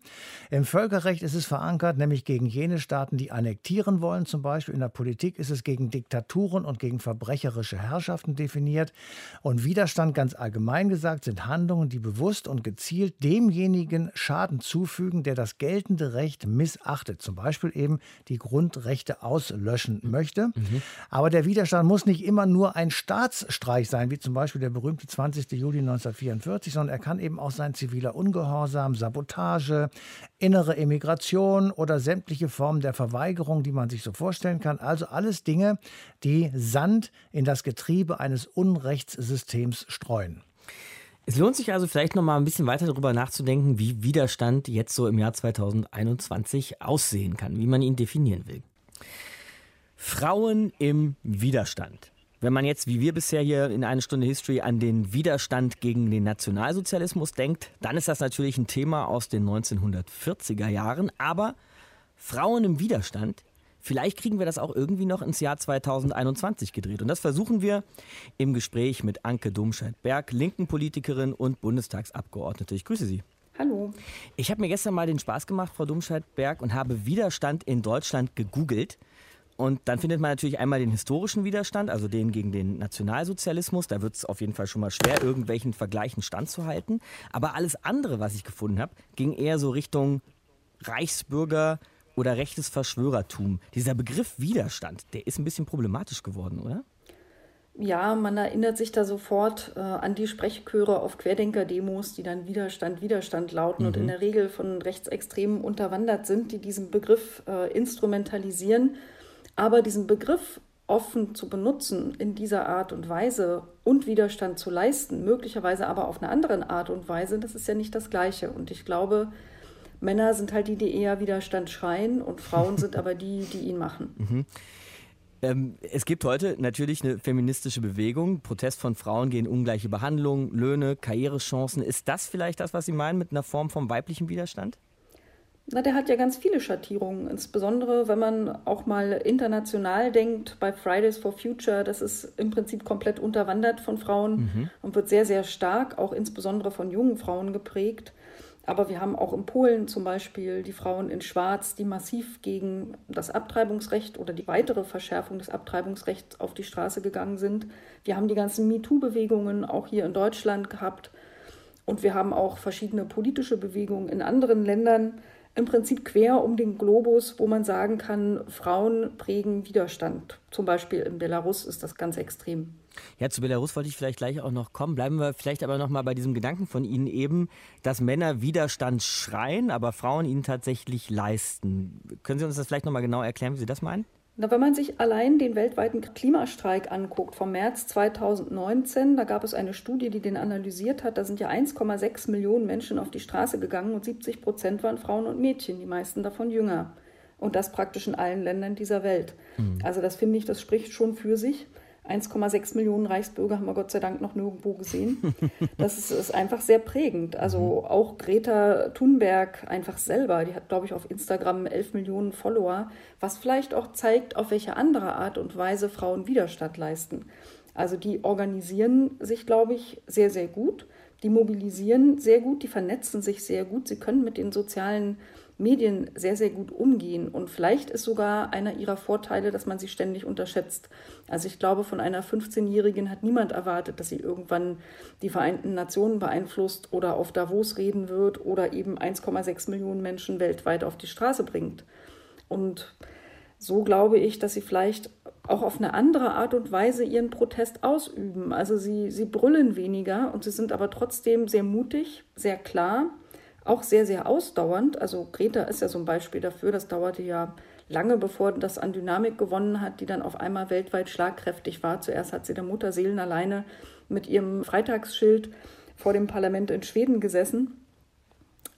Im Völkerrecht ist es verankert, nämlich gegen jene Staaten, die annektieren wollen. Zum Beispiel in der Politik ist es gegen Diktaturen und gegen verbrecherische Herrschaften definiert. Und Widerstand ganz allgemein gesagt sind Handlungen, die bewusst bewusst und gezielt demjenigen Schaden zufügen, der das geltende Recht missachtet, zum Beispiel eben die Grundrechte auslöschen möchte. Mhm. Aber der Widerstand muss nicht immer nur ein Staatsstreich sein, wie zum Beispiel der berühmte 20. Juli 1944, sondern er kann eben auch sein ziviler Ungehorsam, Sabotage, innere Emigration oder sämtliche Formen der Verweigerung, die man sich so vorstellen kann. Also alles Dinge, die Sand in das Getriebe eines Unrechtssystems streuen. Es lohnt sich also vielleicht noch mal ein bisschen weiter darüber nachzudenken, wie Widerstand jetzt so im Jahr 2021 aussehen kann, wie man ihn definieren will. Frauen im Widerstand. Wenn man jetzt, wie wir bisher hier in eine Stunde History, an den Widerstand gegen den Nationalsozialismus denkt, dann ist das natürlich ein Thema aus den 1940er Jahren. Aber Frauen im Widerstand, vielleicht kriegen wir das auch irgendwie noch ins Jahr 2021 gedreht. Und das versuchen wir im Gespräch mit Anke Domscheit-Berg, linken Politikerin und Bundestagsabgeordnete. Ich grüße Sie. Hallo. Ich habe mir gestern mal den Spaß gemacht, Frau Domscheit-Berg, und habe Widerstand in Deutschland gegoogelt. Und dann findet man natürlich einmal den historischen Widerstand, also den gegen den Nationalsozialismus. Da wird es auf jeden Fall schon mal schwer, irgendwelchen Vergleichen standzuhalten. Aber alles andere, was ich gefunden habe, ging eher so Richtung Reichsbürger oder rechtes Verschwörertum. Dieser Begriff Widerstand, der ist ein bisschen problematisch geworden, oder? Ja, man erinnert sich da sofort äh, an die Sprechchöre auf Querdenker-Demos, die dann Widerstand, Widerstand lauten mhm. und in der Regel von Rechtsextremen unterwandert sind, die diesen Begriff äh, instrumentalisieren aber diesen Begriff offen zu benutzen in dieser Art und Weise und Widerstand zu leisten, möglicherweise aber auf eine andere Art und Weise, das ist ja nicht das Gleiche. Und ich glaube, Männer sind halt die, die eher Widerstand schreien und Frauen sind aber die, die ihn machen. Mhm. Ähm, es gibt heute natürlich eine feministische Bewegung. Protest von Frauen gegen ungleiche Behandlung, Löhne, Karrierechancen. Ist das vielleicht das, was Sie meinen mit einer Form von weiblichem Widerstand? Na, der hat ja ganz viele Schattierungen, insbesondere wenn man auch mal international denkt, bei Fridays for Future, das ist im Prinzip komplett unterwandert von Frauen mhm. und wird sehr, sehr stark, auch insbesondere von jungen Frauen geprägt. Aber wir haben auch in Polen zum Beispiel die Frauen in Schwarz, die massiv gegen das Abtreibungsrecht oder die weitere Verschärfung des Abtreibungsrechts auf die Straße gegangen sind. Wir haben die ganzen MeToo-Bewegungen auch hier in Deutschland gehabt. Und wir haben auch verschiedene politische Bewegungen in anderen Ländern, im Prinzip quer um den Globus, wo man sagen kann, Frauen prägen Widerstand. Zum Beispiel in Belarus ist das ganz extrem. Ja, zu Belarus wollte ich vielleicht gleich auch noch kommen. Bleiben wir vielleicht aber noch mal bei diesem Gedanken von Ihnen eben, dass Männer Widerstand schreien, aber Frauen ihn tatsächlich leisten. Können Sie uns das vielleicht noch mal genau erklären, wie Sie das meinen? Na, wenn man sich allein den weltweiten Klimastreik anguckt vom März 2019, da gab es eine Studie, die den analysiert hat. Da sind ja 1,6 Millionen Menschen auf die Straße gegangen und 70 Prozent waren Frauen und Mädchen, die meisten davon jünger. Und das praktisch in allen Ländern dieser Welt. Mhm. Also das finde ich, das spricht schon für sich. 1,6 Millionen Reichsbürger haben wir Gott sei Dank noch nirgendwo gesehen. Das ist, ist einfach sehr prägend. Also mhm. auch Greta Thunberg einfach selber, die hat, glaube ich, auf Instagram 11 Millionen Follower, was vielleicht auch zeigt, auf welche andere Art und Weise Frauen Widerstand leisten. Also die organisieren sich, glaube ich, sehr, sehr gut. Die mobilisieren sehr gut, die vernetzen sich sehr gut. Sie können mit den sozialen Medien sehr, sehr gut umgehen. Und vielleicht ist sogar einer ihrer Vorteile, dass man sie ständig unterschätzt. Also ich glaube, von einer 15-Jährigen hat niemand erwartet, dass sie irgendwann die Vereinten Nationen beeinflusst oder auf Davos reden wird oder eben 1,6 Millionen Menschen weltweit auf die Straße bringt. Und so glaube ich, dass sie vielleicht auch auf eine andere Art und Weise ihren Protest ausüben. Also sie, sie brüllen weniger und sie sind aber trotzdem sehr mutig, sehr klar auch sehr, sehr ausdauernd. Also Greta ist ja so ein Beispiel dafür. Das dauerte ja lange, bevor das an Dynamik gewonnen hat, die dann auf einmal weltweit schlagkräftig war. Zuerst hat sie der Mutter Seelen alleine mit ihrem Freitagsschild vor dem Parlament in Schweden gesessen.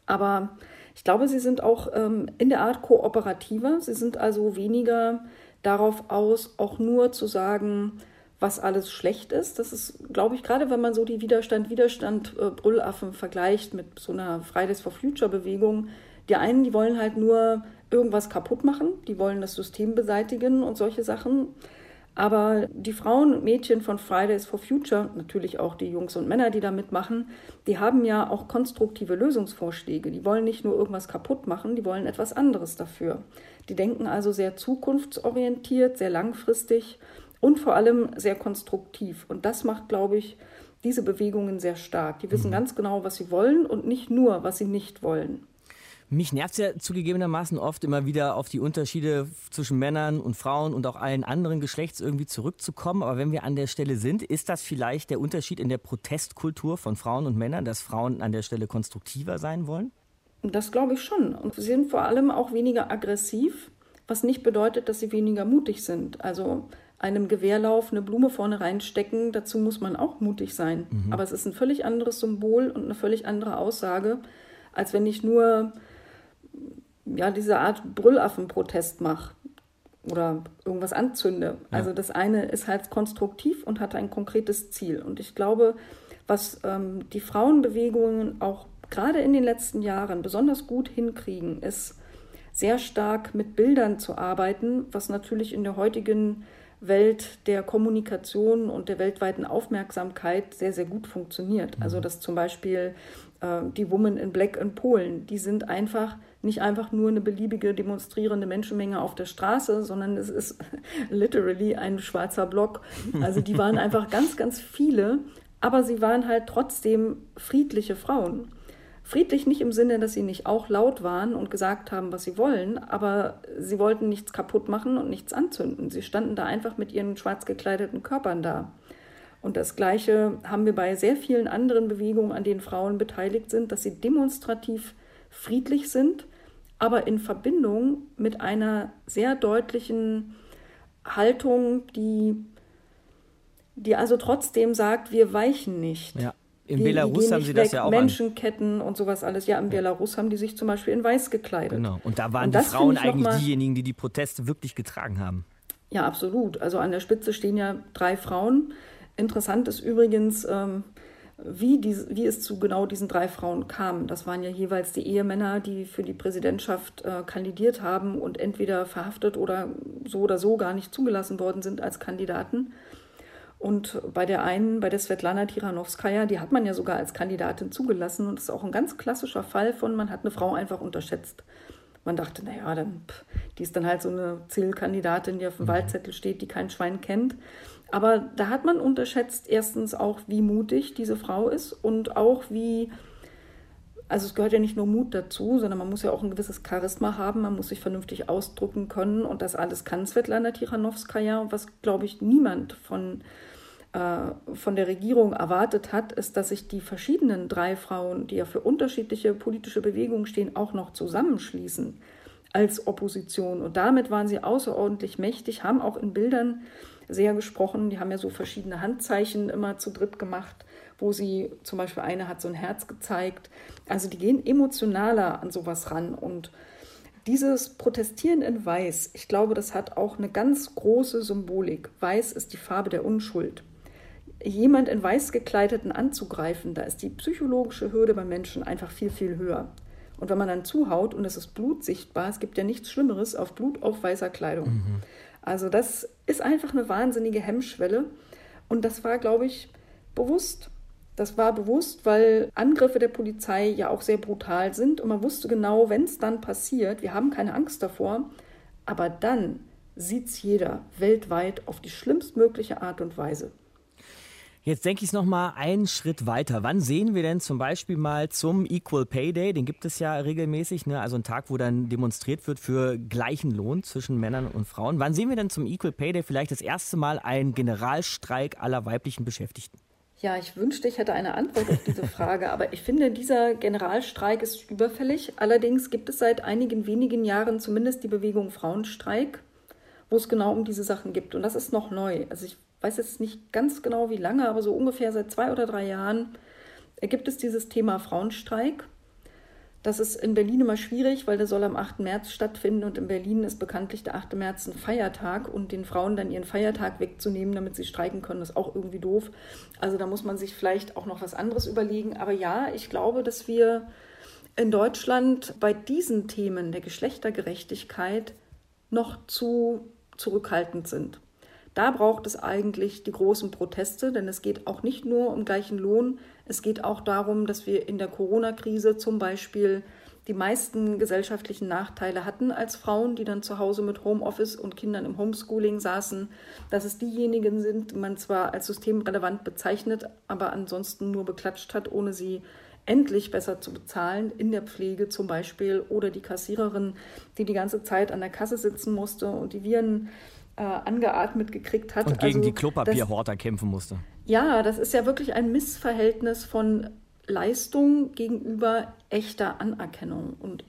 Aber ich glaube, sie sind auch ähm, in der Art kooperativer. Sie sind also weniger darauf aus, auch nur zu sagen, was alles schlecht ist. Das ist, glaube ich, gerade wenn man so die Widerstand, Widerstand, äh, vergleicht mit so einer Fridays for Future Bewegung. Die einen, die wollen halt nur irgendwas kaputt machen, die wollen das System beseitigen und solche Sachen. Aber die Frauen und Mädchen von Fridays for Future, natürlich auch die Jungs und Männer, die da mitmachen, die haben ja auch konstruktive Lösungsvorschläge. Die wollen nicht nur irgendwas kaputt machen, die wollen etwas anderes dafür. Die denken also sehr zukunftsorientiert, sehr langfristig und vor allem sehr konstruktiv. Und das macht, glaube ich, diese Bewegungen sehr stark. Die wissen mhm. ganz genau, was sie wollen und nicht nur, was sie nicht wollen. Mich nervt es ja zugegebenermaßen oft immer wieder auf die Unterschiede zwischen Männern und Frauen und auch allen anderen Geschlechts irgendwie zurückzukommen. Aber wenn wir an der Stelle sind, ist das vielleicht der Unterschied in der Protestkultur von Frauen und Männern, dass Frauen an der Stelle konstruktiver sein wollen? Das glaube ich schon. Und sie sind vor allem auch weniger aggressiv, was nicht bedeutet, dass sie weniger mutig sind. Also einem Gewehrlauf eine Blume vorne reinstecken, dazu muss man auch mutig sein. Mhm. Aber es ist ein völlig anderes Symbol und eine völlig andere Aussage, als wenn ich nur ja, diese Art Brüllaffen-Protest mache oder irgendwas anzünde. Ja. Also das eine ist halt konstruktiv und hat ein konkretes Ziel. Und ich glaube, was ähm, die Frauenbewegungen auch gerade in den letzten Jahren besonders gut hinkriegen, ist sehr stark mit Bildern zu arbeiten, was natürlich in der heutigen Welt der Kommunikation und der weltweiten Aufmerksamkeit sehr, sehr gut funktioniert. Also mhm. dass zum Beispiel äh, die Women in Black in Polen, die sind einfach nicht einfach nur eine beliebige demonstrierende Menschenmenge auf der Straße, sondern es ist literally ein schwarzer Block. Also die waren einfach ganz, ganz viele, aber sie waren halt trotzdem friedliche Frauen. Friedlich nicht im Sinne, dass sie nicht auch laut waren und gesagt haben, was sie wollen, aber sie wollten nichts kaputt machen und nichts anzünden. Sie standen da einfach mit ihren schwarz gekleideten Körpern da. Und das Gleiche haben wir bei sehr vielen anderen Bewegungen, an denen Frauen beteiligt sind, dass sie demonstrativ friedlich sind, aber in Verbindung mit einer sehr deutlichen Haltung, die, die also trotzdem sagt, wir weichen nicht. Ja. In die, Belarus die haben sie das ja auch. Menschenketten an. und sowas alles. Ja, in ja. Belarus haben die sich zum Beispiel in weiß gekleidet. Genau. Und da waren und die Frauen eigentlich mal, diejenigen, die die Proteste wirklich getragen haben. Ja, absolut. Also an der Spitze stehen ja drei Frauen. Interessant ist übrigens, ähm, wie, die, wie es zu genau diesen drei Frauen kam. Das waren ja jeweils die Ehemänner, die für die Präsidentschaft äh, kandidiert haben und entweder verhaftet oder so oder so gar nicht zugelassen worden sind als Kandidaten. Und bei der einen, bei der Svetlana Tiranowskaja, die hat man ja sogar als Kandidatin zugelassen. Und das ist auch ein ganz klassischer Fall von, man hat eine Frau einfach unterschätzt. Man dachte, naja, dann, pff, die ist dann halt so eine Zielkandidatin, die auf dem mhm. Wahlzettel steht, die kein Schwein kennt. Aber da hat man unterschätzt erstens auch, wie mutig diese Frau ist und auch wie, also es gehört ja nicht nur Mut dazu, sondern man muss ja auch ein gewisses Charisma haben, man muss sich vernünftig ausdrücken können und das alles kann Svetlana Tichanowskaja, was glaube ich niemand von äh, von der Regierung erwartet hat, ist, dass sich die verschiedenen drei Frauen, die ja für unterschiedliche politische Bewegungen stehen, auch noch zusammenschließen als Opposition. Und damit waren sie außerordentlich mächtig, haben auch in Bildern sehr gesprochen. Die haben ja so verschiedene Handzeichen immer zu dritt gemacht, wo sie zum Beispiel eine hat so ein Herz gezeigt. Also die gehen emotionaler an sowas ran und dieses Protestieren in Weiß, ich glaube, das hat auch eine ganz große Symbolik. Weiß ist die Farbe der Unschuld jemand in weiß gekleideten anzugreifen, da ist die psychologische Hürde beim Menschen einfach viel, viel höher. Und wenn man dann zuhaut und es ist Blut sichtbar, es gibt ja nichts Schlimmeres auf Blut auf weißer Kleidung. Mhm. Also das ist einfach eine wahnsinnige Hemmschwelle. Und das war, glaube ich, bewusst. Das war bewusst, weil Angriffe der Polizei ja auch sehr brutal sind und man wusste genau, wenn es dann passiert, wir haben keine Angst davor, aber dann sieht es jeder weltweit auf die schlimmstmögliche Art und Weise. Jetzt denke ich es nochmal einen Schritt weiter. Wann sehen wir denn zum Beispiel mal zum Equal Pay Day? Den gibt es ja regelmäßig, ne? also ein Tag, wo dann demonstriert wird für gleichen Lohn zwischen Männern und Frauen. Wann sehen wir denn zum Equal Pay Day vielleicht das erste Mal einen Generalstreik aller weiblichen Beschäftigten? Ja, ich wünschte, ich hätte eine Antwort auf diese Frage, aber ich finde, dieser Generalstreik ist überfällig. Allerdings gibt es seit einigen wenigen Jahren zumindest die Bewegung Frauenstreik, wo es genau um diese Sachen gibt. Und das ist noch neu. Also ich weiß jetzt nicht ganz genau wie lange, aber so ungefähr seit zwei oder drei Jahren gibt es dieses Thema Frauenstreik. Das ist in Berlin immer schwierig, weil der soll am 8. März stattfinden und in Berlin ist bekanntlich der 8. März ein Feiertag und den Frauen dann ihren Feiertag wegzunehmen, damit sie streiken können, ist auch irgendwie doof. Also da muss man sich vielleicht auch noch was anderes überlegen. Aber ja, ich glaube, dass wir in Deutschland bei diesen Themen der Geschlechtergerechtigkeit noch zu zurückhaltend sind. Da braucht es eigentlich die großen Proteste, denn es geht auch nicht nur um gleichen Lohn, es geht auch darum, dass wir in der Corona-Krise zum Beispiel die meisten gesellschaftlichen Nachteile hatten als Frauen, die dann zu Hause mit Homeoffice und Kindern im Homeschooling saßen, dass es diejenigen sind, die man zwar als systemrelevant bezeichnet, aber ansonsten nur beklatscht hat, ohne sie endlich besser zu bezahlen, in der Pflege zum Beispiel, oder die Kassiererin, die die ganze Zeit an der Kasse sitzen musste und die Viren äh, angeatmet gekriegt hat. Und gegen also, die Klopapierhorter kämpfen musste. Ja, das ist ja wirklich ein Missverhältnis von Leistung gegenüber echter Anerkennung. Und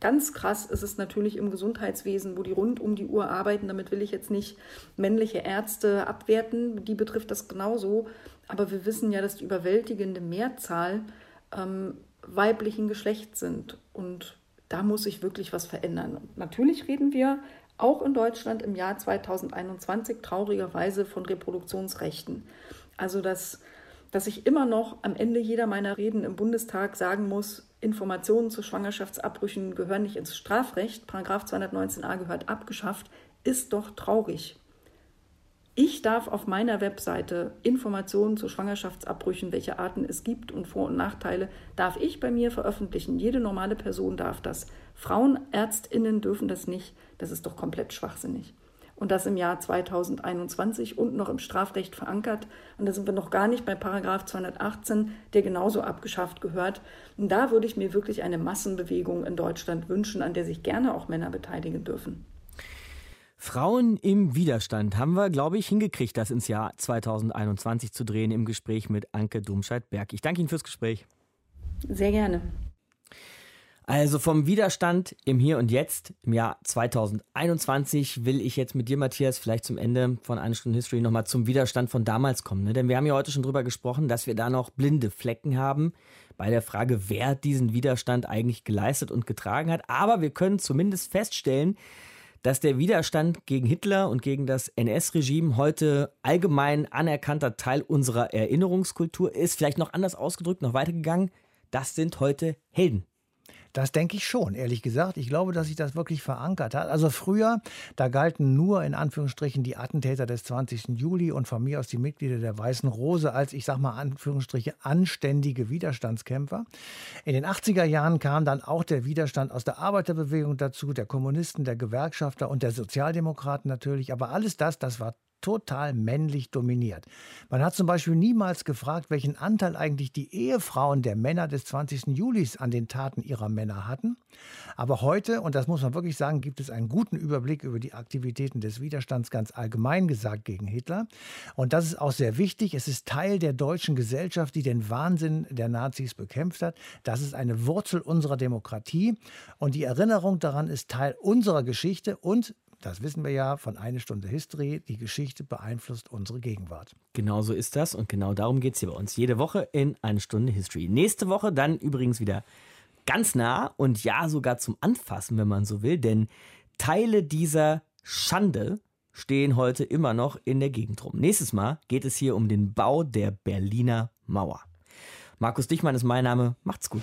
ganz krass ist es natürlich im Gesundheitswesen, wo die rund um die Uhr arbeiten. Damit will ich jetzt nicht männliche Ärzte abwerten, die betrifft das genauso. Aber wir wissen ja, dass die überwältigende Mehrzahl ähm, weiblichen Geschlechts sind. Und da muss sich wirklich was verändern. Und natürlich reden wir auch in Deutschland im Jahr 2021 traurigerweise von Reproduktionsrechten. Also dass, dass ich immer noch am Ende jeder meiner Reden im Bundestag sagen muss, Informationen zu Schwangerschaftsabbrüchen gehören nicht ins Strafrecht, Paragraph 219a gehört abgeschafft, ist doch traurig. Ich darf auf meiner Webseite Informationen zu Schwangerschaftsabbrüchen, welche Arten es gibt und Vor- und Nachteile, darf ich bei mir veröffentlichen. Jede normale Person darf das. Frauenärztinnen dürfen das nicht. Das ist doch komplett schwachsinnig. Und das im Jahr 2021 und noch im Strafrecht verankert. Und da sind wir noch gar nicht bei Paragraph 218, der genauso abgeschafft gehört. Und da würde ich mir wirklich eine Massenbewegung in Deutschland wünschen, an der sich gerne auch Männer beteiligen dürfen. Frauen im Widerstand haben wir, glaube ich, hingekriegt, das ins Jahr 2021 zu drehen im Gespräch mit Anke Domscheit-Berg. Ich danke Ihnen fürs Gespräch. Sehr gerne. Also vom Widerstand im Hier und Jetzt im Jahr 2021 will ich jetzt mit dir, Matthias, vielleicht zum Ende von einer Stunde History nochmal zum Widerstand von damals kommen. Ne? Denn wir haben ja heute schon drüber gesprochen, dass wir da noch blinde Flecken haben bei der Frage, wer diesen Widerstand eigentlich geleistet und getragen hat. Aber wir können zumindest feststellen, dass der Widerstand gegen Hitler und gegen das NS-Regime heute allgemein anerkannter Teil unserer Erinnerungskultur ist. Vielleicht noch anders ausgedrückt, noch weitergegangen. Das sind heute Helden. Das denke ich schon, ehrlich gesagt. Ich glaube, dass sich das wirklich verankert hat. Also früher, da galten nur in Anführungsstrichen die Attentäter des 20. Juli und von mir aus die Mitglieder der Weißen Rose als, ich sag mal, Anführungsstriche anständige Widerstandskämpfer. In den 80er Jahren kam dann auch der Widerstand aus der Arbeiterbewegung dazu, der Kommunisten, der Gewerkschafter und der Sozialdemokraten natürlich. Aber alles das, das war total männlich dominiert. Man hat zum Beispiel niemals gefragt, welchen Anteil eigentlich die Ehefrauen der Männer des 20. Julis an den Taten ihrer Männer hatten. Aber heute, und das muss man wirklich sagen, gibt es einen guten Überblick über die Aktivitäten des Widerstands ganz allgemein gesagt gegen Hitler. Und das ist auch sehr wichtig. Es ist Teil der deutschen Gesellschaft, die den Wahnsinn der Nazis bekämpft hat. Das ist eine Wurzel unserer Demokratie. Und die Erinnerung daran ist Teil unserer Geschichte und das wissen wir ja von einer Stunde History. Die Geschichte beeinflusst unsere Gegenwart. Genau so ist das und genau darum geht es hier bei uns. Jede Woche in eine Stunde History. Nächste Woche dann übrigens wieder ganz nah und ja sogar zum Anfassen, wenn man so will, denn Teile dieser Schande stehen heute immer noch in der Gegend rum. Nächstes Mal geht es hier um den Bau der Berliner Mauer. Markus Dichmann ist mein Name. Macht's gut.